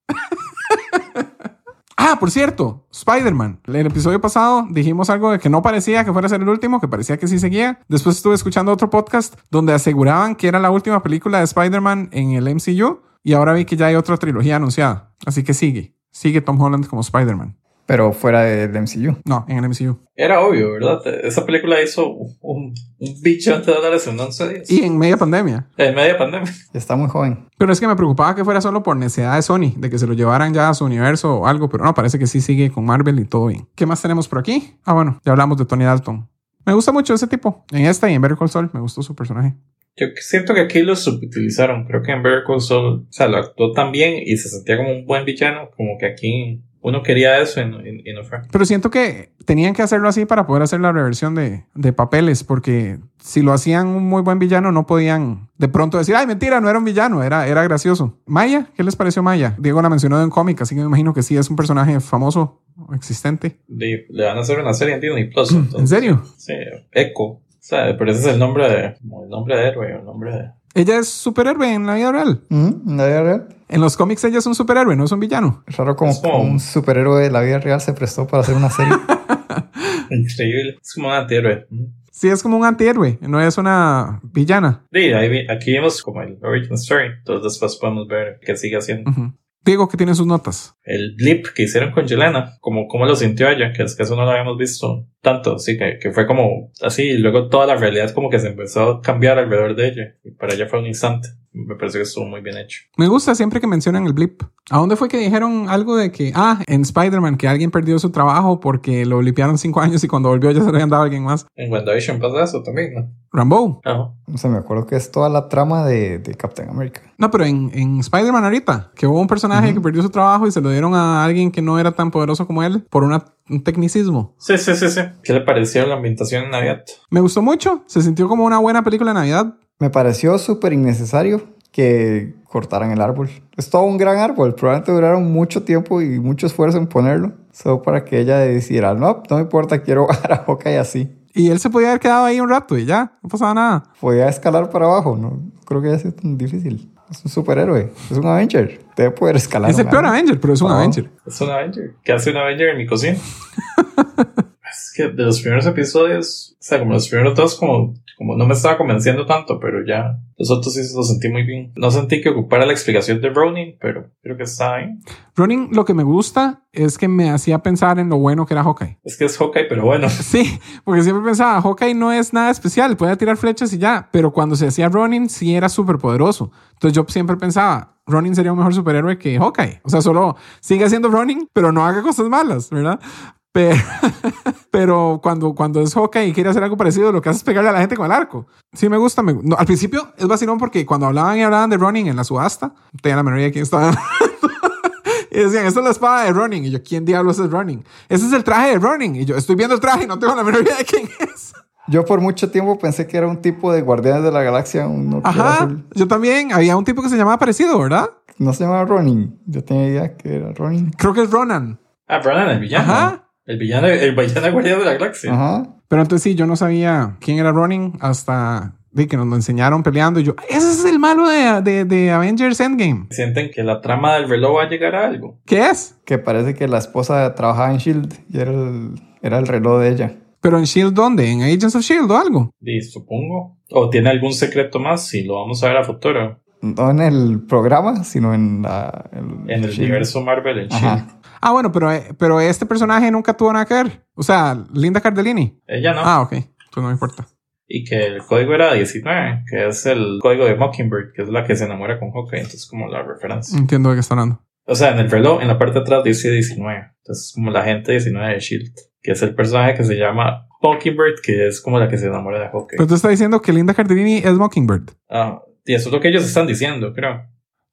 ah, por cierto, Spider-Man. El episodio pasado dijimos algo de que no parecía que fuera a ser el último, que parecía que sí seguía. Después estuve escuchando otro podcast donde aseguraban que era la última película de Spider-Man en el MCU y ahora vi que ya hay otra trilogía anunciada. Así que sigue. Sigue Tom Holland como Spider-Man. Pero fuera del MCU. No, en el MCU. Era obvio, ¿verdad? Esa película hizo un, un billón de dólares en 11 días. Y en media pandemia. En media pandemia. Está muy joven. Pero es que me preocupaba que fuera solo por necesidad de Sony, de que se lo llevaran ya a su universo o algo, pero no, parece que sí sigue con Marvel y todo bien. ¿Qué más tenemos por aquí? Ah, bueno, ya hablamos de Tony Dalton. Me gusta mucho ese tipo. En esta y en Better Call Saul me gustó su personaje. Yo siento que aquí lo subutilizaron. Creo que en Better Call Saul, o sea, lo actuó tan bien y se sentía como un buen villano, como que aquí uno quería eso y no, y- y no fue. Pero siento que tenían que hacerlo así para poder hacer la reversión de, de papeles, porque si lo hacían un muy buen villano, no podían de pronto decir, ay, mentira, no era un villano, era, era gracioso. Maya, ¿qué les pareció Maya? Diego la mencionó de un cómic, así que me imagino que sí es un personaje famoso, existente. Le, le van a hacer una serie en Disney Plus. entonces, ¿En serio? Sí, Echo. O sea, pero ese es el nombre de, como el nombre de héroe, el nombre de... Ella es superhéroe en la vida real. ¿En la vida real? En los cómics ella es un superhéroe, no es un villano. Es raro como Es como- un superhéroe de la vida real se prestó para hacer una serie. Increíble. Es como un antihéroe. Sí, es como un antihéroe, no es una villana. Sí, ahí vi- aquí vemos como el origin story. Entonces después podemos ver qué sigue haciendo. Ujú. Diego, que tiene sus notas. El blip que hicieron con Yelena, como cómo lo sintió ella, que es que eso no lo habíamos visto tanto, sí, que, que fue como así, y luego toda la realidad como que se empezó a cambiar alrededor de ella, y para ella fue un instante. Me pareció que estuvo muy bien hecho. Me gusta siempre que mencionan el blip. ¿A dónde fue que dijeron algo de que, ah, en Spider-Man, que alguien perdió su trabajo porque lo blipearon cinco años y cuando volvió ya se lo habían dado a alguien más? En WandaVision pasa eso también, ¿no? Rambo. Ajá. O sea, me acuerdo que es toda la trama de, de Captain America. No, pero en, en Spider-Man ahorita, que hubo un personaje que perdió su trabajo y se lo dieron a alguien que no era tan poderoso como él por una- un tecnicismo. Sí, sí, sí, sí. ¿Qué le pareció la ambientación en Navidad? Me gustó mucho, se sintió como una buena película de Navidad. Me pareció súper innecesario que cortaran el árbol. Es todo un gran árbol. Probablemente duraron mucho tiempo y mucho esfuerzo en ponerlo. Solo para que ella decidiera, no, no me importa, quiero bajar a Hawkeye así. Y él se podía haber quedado ahí un rato y ya, no pasaba nada. Podía escalar para abajo. No creo que haya sido tan difícil. Es un superhéroe. Es un Avenger. Debe poder escalar. Es el un peor. Avenger, pero es un. Avenger. Es un Avenger. ¿Qué hace un Avenger en mi cocina? es que de los primeros episodios, o sea, como los primeros dos, como, como no me estaba convenciendo tanto, pero ya los otros sí los sentí muy bien. No sentí que ocupara la explicación de Ronin, pero creo que está ahí. Ronin, lo que me gusta es que me hacía pensar en lo bueno que era Hawkeye. Es que es Hawkeye, pero bueno. Sí, porque siempre pensaba, Hawkeye no es nada especial, puede tirar flechas y ya, pero cuando se hacía Ronin sí era súper poderoso. Entonces yo siempre pensaba, Ronin sería un mejor superhéroe que Hawkeye. O sea, solo sigue haciendo Ronin, pero no haga cosas malas, ¿verdad? Pero, pero cuando, cuando es Hawkeye y quiere hacer algo parecido, lo que hace es pegarle a la gente con el arco. Sí, me gusta. me- no, al principio es vacilón porque cuando hablaban y hablaban de Ronin en la subasta, tenía la menor idea de quién estaba. Y decían, esta es la espada de Ronin. Y yo, ¿quién diablos es Ronin? Ese es el traje de Ronin. Y yo, estoy viendo el traje y no tengo la menor idea de quién es. Yo por mucho tiempo pensé que era un tipo de Guardianes de la Galaxia. uno Ajá, azul. yo también. Había un tipo que se llamaba parecido, ¿verdad? No se llamaba Ronin. Yo tenía idea que era Ronin. Creo que es Ronan. Ah, Ronan, el villano. Ajá. El villano, el villano guardián de la galaxia. Ajá. Pero entonces sí, yo no sabía quién era Ronin hasta de que nos lo enseñaron peleando. Y yo, ese es el malo de, de, de Avengers Endgame. Sienten que la trama del reloj va a llegar a algo. ¿Qué es? Que parece que la esposa trabajaba en Shield y era el, era el reloj de ella. Pero en Shield, ¿dónde? ¿En Agents of Shield o algo? Y supongo. O tiene algún secreto más y lo vamos a ver a futuro. No en el programa, sino en la. En el Shield. universo Marvel en Ajá. Ah, bueno, pero, eh, pero este personaje nunca tuvo nada que ver. O sea, Linda Cardellini. Ella no. Ah, ok. Pues no me importa. Y que el código era 19, que es el código de Mockingbird, que es la que se enamora con Hawkeye. Entonces, como la referencia. Entiendo de qué está hablando. O sea, en el reloj, en la parte de atrás dice 19. Entonces, es como la gente 19 de Shield, que es el personaje que se llama Mockingbird, que es como la que se enamora de Hawkeye. Pero tú estás diciendo que Linda Cardellini es Mockingbird. Ah, y eso es lo que ellos están diciendo, creo.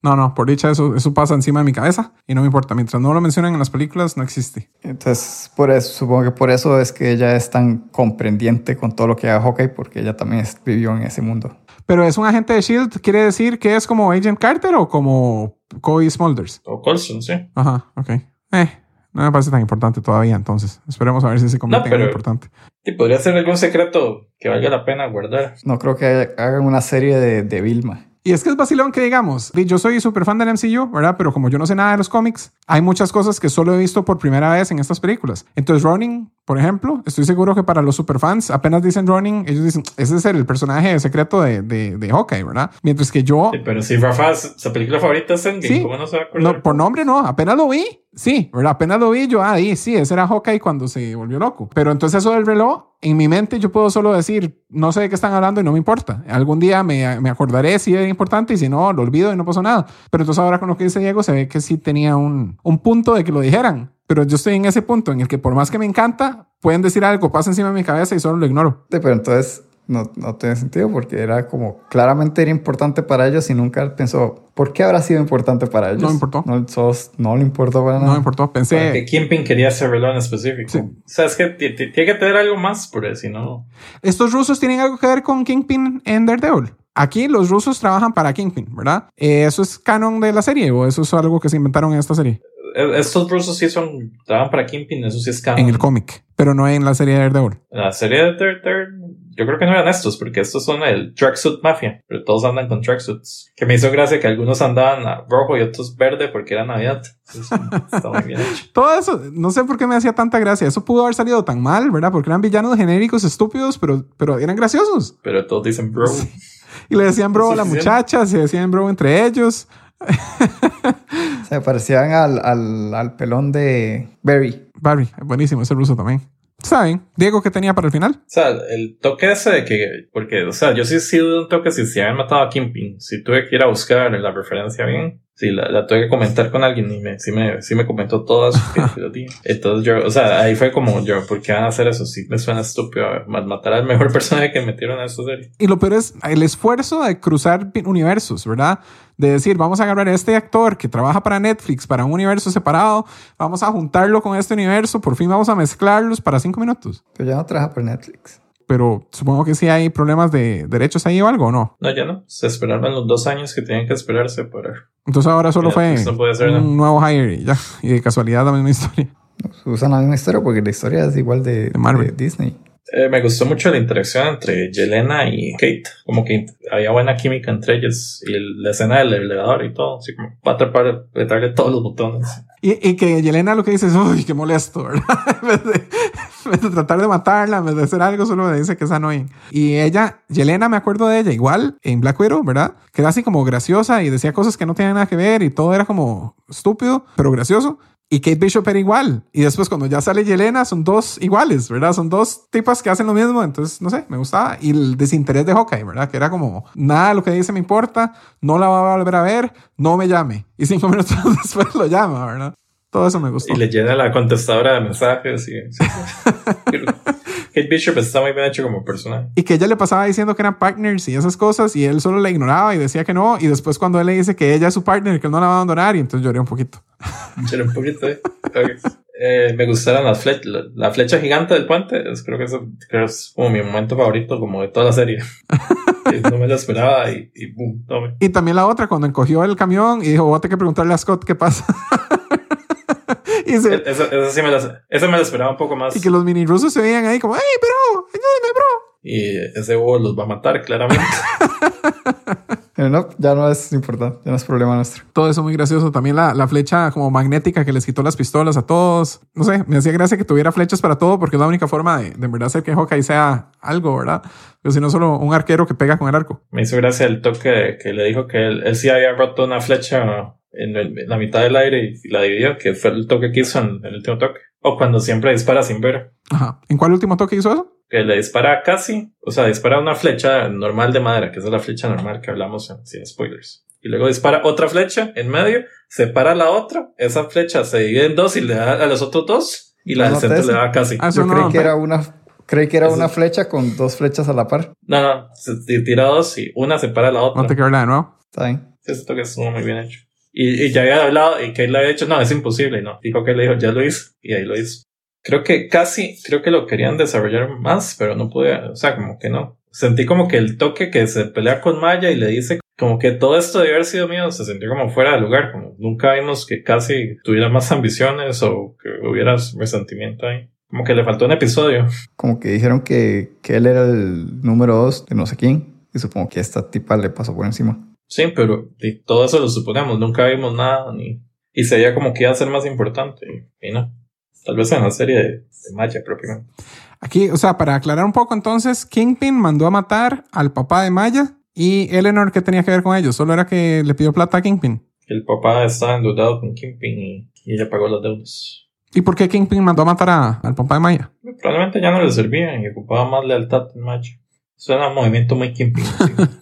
No, no, por dicha eso, eso pasa encima de mi cabeza y no me importa. Mientras no lo mencionen en las películas, no existe. Entonces, por eso, supongo que por eso es que ella es tan comprendiente con todo lo que haga Hawkeye, porque ella también es- vivió en ese mundo. Pero es un agente de Shield, ¿quiere decir que es como Agent Carter o como Cody Smulders? O Colson, sí. Ajá, ok. Eh, no me parece tan importante todavía, entonces. Esperemos a ver si se convierte No, en algo importante. Y podría ser algún secreto que valga la pena guardar. No creo que hagan una serie de, de Vilma. Y es que es vacilón que digamos, yo soy súper fan del MCU, ¿verdad? Pero como yo no sé nada de los cómics, hay muchas cosas que solo he visto por primera vez en estas películas. Entonces, Ronin, por ejemplo, estoy seguro que para los superfans, apenas dicen Ronin, ellos dicen, ese es el personaje secreto de, de, de Hawkeye, ¿verdad? Mientras que yo, Sí, pero si Rafa, su película favorita es Endgame, Sí. ¿cómo no se va a acordar? no, por nombre no, apenas lo vi, sí, ¿verdad? Apenas lo vi, yo, ah, ahí, sí, ese era Hawkeye cuando se volvió loco. Pero entonces eso del reloj, en mi mente yo puedo solo decir, no sé de qué están hablando y no me importa. Algún día me, me acordaré si es importante y si no, lo olvido y no pasó nada. Pero entonces ahora con lo que dice Diego, se ve que sí tenía un, un punto de que lo dijeran. Pero yo estoy en ese punto en el que por más que me encanta, pueden decir algo, pasa encima de mi cabeza y solo lo ignoro. Sí, Pero entonces no, no tiene sentido porque era como claramente era importante para ellos y nunca pensó, ¿por qué habrá sido importante para ellos? No me importó. No, sos- no le importó para No nada. me importó. Porque Pensé, Kingpin quería ese reloj en específico. Sí. O sea, es que ti- ti- tiene que tener algo más, porque si no... ¿estos rusos tienen algo que ver con Kingpin en Daredevil? Aquí los rusos trabajan para Kingpin, ¿verdad? Eh, ¿Eso es canon de la serie o eso es algo que se inventaron en esta serie? E- Estos rusos sí son... Trabajan para Kingpin, eso sí es canon. En el cómic, pero no en la serie de Daredevil. La serie de Daredevil, yo creo que no eran estos, porque estos son el Tracksuit Mafia, pero todos andan con tracksuits. Que me hizo gracia que algunos andaban rojo y otros verde porque era Navidad. Entonces, está muy bien hecho. Todo eso, no sé por qué me hacía tanta gracia. Eso pudo haber salido tan mal, ¿verdad? Porque eran villanos genéricos, estúpidos, pero, pero eran graciosos. Pero todos dicen bro. Y le decían bro a la muchacha, se decían bro entre ellos. Se parecían al, al, al pelón de Barry. Barry, buenísimo, ese ruso también. ¿Saben? Diego, ¿qué tenía para el final? O sea, el toque ese de que, porque, o sea, yo sí he sido un toque si se habían matado a Kingpin, si tuve que ir a buscar la referencia bien, sí, la, la tuve que comentar con alguien y me, sí, me, sí me comentó todas. Entonces yo, o sea, ahí fue como yo, ¿por qué van a hacer eso? Sí, me suena estúpido matar al mejor personaje que metieron a esta serie. Y lo peor es el esfuerzo de cruzar universos, ¿verdad? De decir, vamos a agarrar a este actor que trabaja para Netflix, para un universo separado, vamos a juntarlo con este universo, por fin vamos a mezclarlos para cinco minutos. Pero ya no trabaja para Netflix pero supongo que sí hay problemas de derechos ahí o algo, ¿o no? No, ya no. Se esperaban los dos años que tenían que esperarse para... Entonces ahora solo fue un nuevo hire y ya. Y de casualidad la misma historia. usan la misma historia porque la historia es igual de, de Disney. Eh, me gustó mucho la interacción entre Yelena y Kate. Como que había buena química entre ellas. Y la escena del elevador y todo. Así como para atrapar, darle todos los botones. Y, y, que Yelena lo que dice es, uy, qué molesto, ¿verdad? vez de, tratar de matarla, en vez de hacer algo, solo me dice que es annoying. Y ella, Yelena, me acuerdo de ella igual en Black Widow, ¿verdad? Que era así como graciosa y decía cosas que no tenían nada que ver y todo era como estúpido, pero gracioso. Y Kate Bishop era igual. Y después cuando ya sale Yelena son dos iguales, ¿verdad? Son dos tipas que hacen lo mismo. Entonces, no sé, me gustaba. Y el desinterés de Hawkeye, ¿verdad? Que era como, nada, lo que dice me importa, no la va a volver a ver, no me llame. Y cinco minutos después lo llama, ¿verdad? Todo eso me gustó. Y le llena la contestadora de mensajes. Y, Kate Bishop está muy bien hecho como personaje. Y que ella le pasaba diciendo que eran partners y esas cosas, y él solo la ignoraba y decía que no. Y después, cuando él le dice que ella es su partner, que él no la va a abandonar, y entonces lloré un poquito. Lloré un poquito, ¿eh? eh me gustaron las flechas, la, flecha gigante del puente. creo que eso es como mi momento favorito, como de toda la serie. no me lo esperaba y, y boom, tome. Y también la otra, cuando encogió el camión y dijo, voy a tener que preguntarle a Scott qué pasa. y eso, sí me lo, eso me lo esperaba un poco más. Y que los mini rusos se veían ahí como, ¡ay, pero! ¡Ayúdame, bro! Y ese huevo los va a matar, claramente. Pero no, ya no es importante, ya no es problema nuestro. Todo eso muy gracioso. También la, la, flecha como magnética que les quitó las pistolas a todos. No sé, me hacía gracia que tuviera flechas para todo porque es la única forma de, de en verdad hacer que Hawkeye sea algo, ¿verdad? Pero si no solo un arquero que pega con el arco. Me hizo gracia el toque que le dijo que él, él sí había roto una flecha en, la mitad del aire y la dividió, que fue el toque que hizo en, el último toque. O cuando siempre dispara sin ver. Ajá. ¿En cuál último toque hizo eso? Que le dispara casi, o sea, dispara una flecha normal de madera, que es la flecha normal que hablamos en, sin spoilers. Y luego dispara otra flecha en medio, separa la otra, esa flecha se divide en dos y le da a los otros dos, y la del centro le da casi. Ah, Yo creí que era una Creí que era una flecha con dos flechas a la par. No, no, se tira dos y una separa la otra. No te quiero de nuevo. Está bien. Ese toque estuvo muy bien hecho. Y, ya había hablado y que él le había dicho, no, es imposible, no. Dijo que le dijo, ya lo hizo, y ahí lo hizo. Creo que casi, creo que lo querían desarrollar más, pero no pude, o sea, como que no. Sentí como que el toque que se pelea con Maya y le dice como que todo esto de haber sido mío se sintió como fuera de lugar, como nunca vimos que casi tuviera más ambiciones o que hubiera resentimiento ahí. Como que le faltó un episodio. Como que dijeron que, que él era el número dos de no sé quién. Y supongo que a esta tipa le pasó por encima. Sí, pero todo eso lo suponemos, nunca vimos nada ni... Y sería como que iba a ser más importante y, no. Tal vez en la serie de, de Maya propiamente. Aquí, o sea, para aclarar un poco entonces, Kingpin mandó a matar al papá de Maya y Eleanor, ¿qué tenía que ver con ellos? Solo era que le pidió plata a Kingpin. El papá estaba endeudado con Kingpin y, ella pagó las deudas. ¿Y por qué Kingpin mandó a matar al papá de Maya? Probablemente ya no le servía y ocupaba más lealtad en Maya. Suena un movimiento muy Kingpin.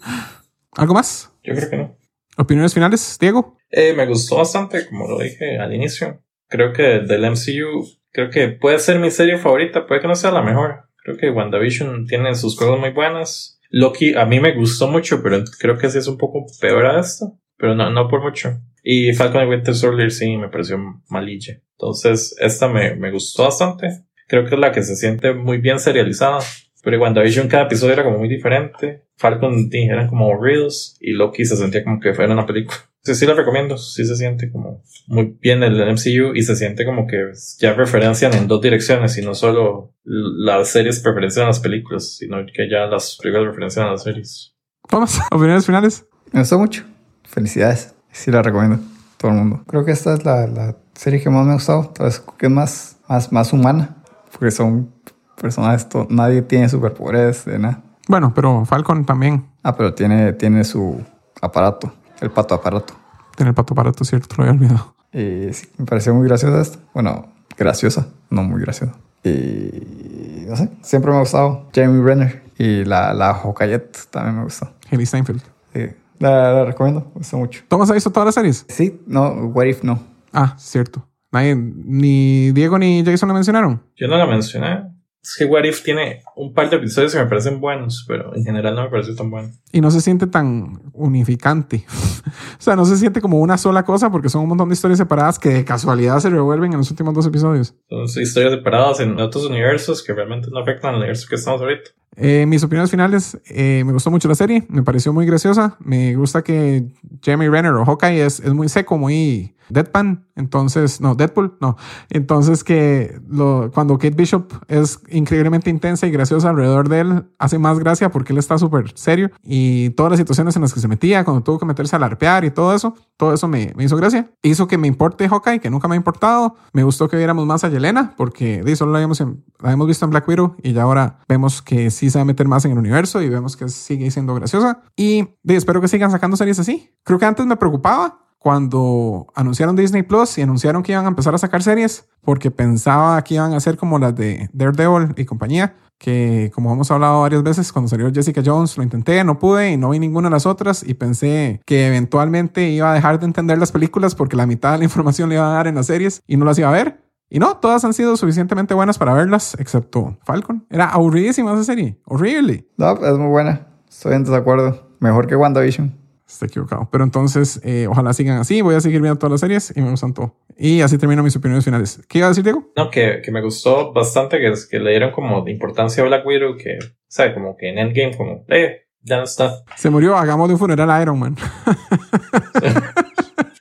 ¿Algo más? Yo creo que no. ¿Opiniones finales, Diego? Eh, me gustó bastante, como lo dije al inicio. Creo que del MCU, creo que puede ser mi serie favorita, puede que no sea la mejor. Creo que WandaVision tiene sus cosas muy buenas. Loki a mí me gustó mucho, pero creo que sí es un poco peor a esto. Pero no, no por mucho. Y Falcon y Winter Soldier sí me pareció malilla. Entonces, esta me, me gustó bastante. Creo que es la que se siente muy bien serializada. Pero WandaVision cada episodio era como muy diferente. Falcon eran como aburridos y Loki se sentía como que fuera una película. Sí, sí la recomiendo. Sí se siente como muy bien el MCU y se siente como que ya referencian en dos direcciones y no solo las series preferencian las películas, sino que ya las películas referencian a las series. Vamos, opiniones finales. Me gustó mucho. Felicidades. Sí la recomiendo. Todo el mundo. Creo que esta es la, la serie que más me ha gustado. Entonces, que es más, más, más humana. Porque son personajes, nadie tiene superpoderes de nada. Bueno, pero Falcon también. Ah, pero tiene, tiene su aparato, el pato aparato. Tiene el pato aparato, cierto, lo había olvidado. Y sí, me pareció muy graciosa esta. Bueno, graciosa, no muy graciosa. Y no sé, siempre me ha gustado Jamie Renner. Y la, la Hokayet también me gustó. Haley Steinfeld. Sí, la, la recomiendo, me gusta mucho. ¿Thomas ha visto todas las series? Sí, no, What If no. Ah, cierto. Nadie, ni Diego ni Jason la mencionaron. Yo no la mencioné. Es que What If tiene un par de episodios que me parecen buenos, pero en general no me parece tan bueno. Y no se siente tan unificante. o sea, no se siente como una sola cosa porque son un montón de historias separadas que de casualidad se revuelven en los últimos dos episodios. Son historias separadas en otros universos que realmente no afectan al universo que estamos ahorita. Eh, mis opiniones finales, eh, me gustó mucho la serie, me pareció muy graciosa, me gusta que Jeremy Renner o Hawkeye es, es muy seco, muy deadpan, entonces, no, Deadpool, no, entonces que lo, cuando Kate Bishop es increíblemente intensa y graciosa alrededor de él, hace más gracia porque él está súper serio y todas las situaciones en las que se metía, cuando tuvo que meterse a larpear y todo eso, todo eso me, hizo gracia, hizo que me importe Hawkeye, que nunca me ha importado, me gustó que viéramos más a Yelena, porque de, solo la habíamos, la habíamos visto en Black Widow y ya ahora vemos que sí se va a meter más en el universo y vemos que sigue siendo graciosa. Y de, espero que sigan sacando series así. Creo que antes me preocupaba cuando anunciaron Disney Plus y anunciaron que iban a empezar a sacar series, porque pensaba que iban a ser como las de Daredevil y compañía, que como hemos hablado varias veces, cuando salió Jessica Jones lo intenté, no pude y no vi ninguna de las otras y pensé que eventualmente iba a dejar de entender las películas porque la mitad de la información le iba a dar en las series y no las iba a ver. Y no, todas han sido suficientemente buenas para verlas, excepto Falcon. Era aburridísima esa serie, horrible. No, es muy buena. Estoy en desacuerdo. Mejor que WandaVision. Estoy equivocado. Pero entonces, eh, ojalá sigan así. Voy a seguir viendo todas las series y me gustan todo. Y así termino mis opiniones finales. ¿Qué iba a decir, Diego? No, que, que me gustó bastante que, que le dieron como de importancia a Black Widow, que, ¿sabe? Como que en Endgame, como, eh, ya no está. Se murió, hagamos de un funeral a Iron Man.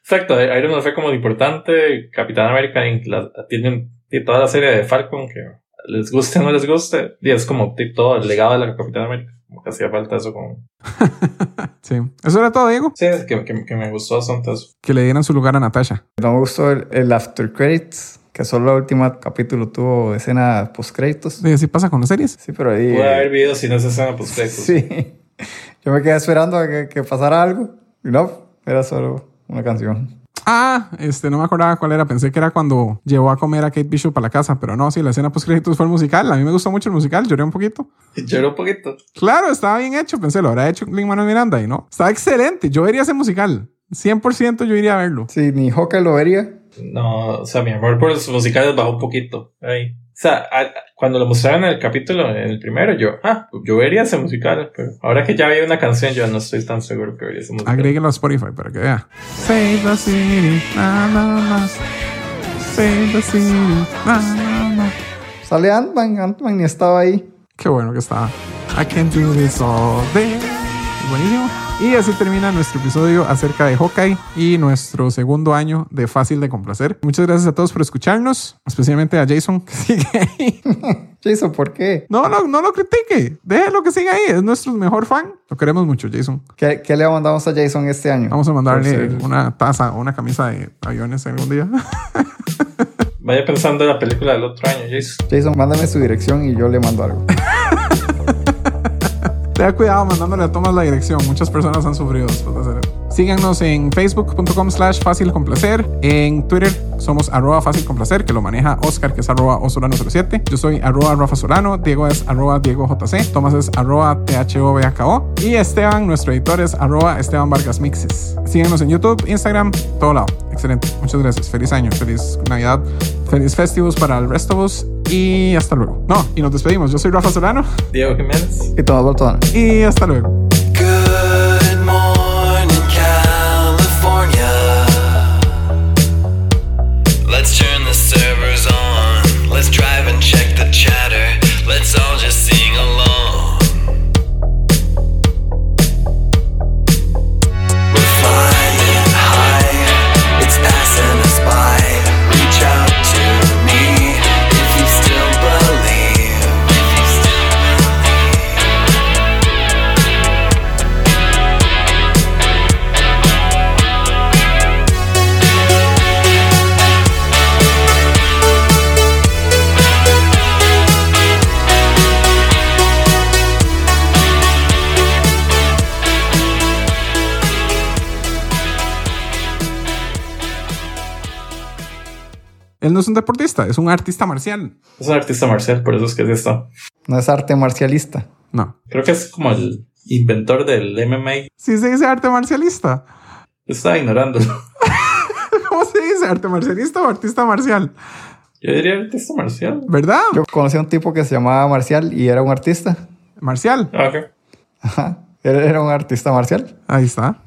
Exacto, Iron Man fue como de importante, Capitán América la- tienen y toda la serie de Falcon que les guste o no les guste, y es como todo el legado de la Capitán América, como que hacía falta eso como... sí. Eso era todo, Diego. Sí, que, que, que me gustó bastante eso. Que le dieran su lugar a Natasha. No me gustó el, el After Credits, que solo el último capítulo tuvo escena post créditos. Y así pasa con las series. Sí, pero ahí. Haber eh, videos sin esa escena post Sí. Yo me quedé esperando a que, que pasara algo. Y no, era solo una canción. Ah, este, no me acordaba cuál era. Pensé que era cuando llevó a comer a Kate Bishop a la casa, pero no, sí, la escena post créditos fue el musical. A mí me gustó mucho el musical, lloré un poquito. Lloré un poquito. Claro, estaba bien hecho. Pensé, lo habrá hecho Lin Manuel Miranda y no. Estaba excelente. Yo vería ese musical. 100% yo iría a verlo. Sí, ni Hawkeye lo vería. No, o sea, mi amor por los musicales bajó un poquito. Ahí. O sea, a- cuando lo mostraron en el capítulo, en el primero, yo, ah, yo vería ese musical, pero ahora que ya vi una canción, yo no estoy tan seguro que vería ese musical. Agréguenlo a Spotify para que vea. Save the city, na, na, na. Save the city, na, na, na. Sale Ant-Man, Ant-Man ni estaba ahí. Qué bueno que estaba. I can do this all day. Buenísimo. Y así termina nuestro episodio acerca de Hawkeye y nuestro segundo año de Fácil de Complacer. Muchas gracias a todos por escucharnos, especialmente a Jason, que sigue ahí. Jason, ¿por qué? No, no, no lo critique. Déjelo que siga ahí. Es nuestro mejor fan. Lo queremos mucho, Jason. ¿Qué, qué le mandamos a Jason este año? Vamos a mandarle una taza o una camisa de aviones algún día. Vaya pensando en la película del otro año, Jason. Jason, mándame su dirección y yo le mando algo. Tenga cuidado mandándole a Tomás la dirección. Muchas personas han sufrido después. Síganos en facebook.com slash fácil complacer. En Twitter somos arroba fácil complacer, que lo maneja Oscar, que es arroba osolano07. Yo soy arroba Rafa Solano. Diego es arroba Diego JC. Tomás es arroba THOBAKO. Y Esteban, nuestro editor, es arroba Esteban Vargas Mixes. Síganos en YouTube, Instagram, todo lado. Excelente. Muchas gracias. Feliz año, feliz Navidad, feliz festivos para el resto de vos. Y hasta luego. No, y nos despedimos. Yo soy Rafa Solano. Diego Jiménez. Y Tomás Boltón. Y hasta luego. Él no es un deportista, es un artista marcial. Es un artista marcial, por eso es que es esto. No es arte marcialista. No. Creo que es como el inventor del MMA. Sí se dice arte marcialista. Estaba ignorándolo. ¿Cómo se dice? ¿Arte marcialista o artista marcial? Yo diría artista marcial. ¿Verdad? Yo conocí a un tipo que se llamaba Marcial y era un artista. Marcial. Ah, ok. Ajá. Él era un artista marcial. Ahí está.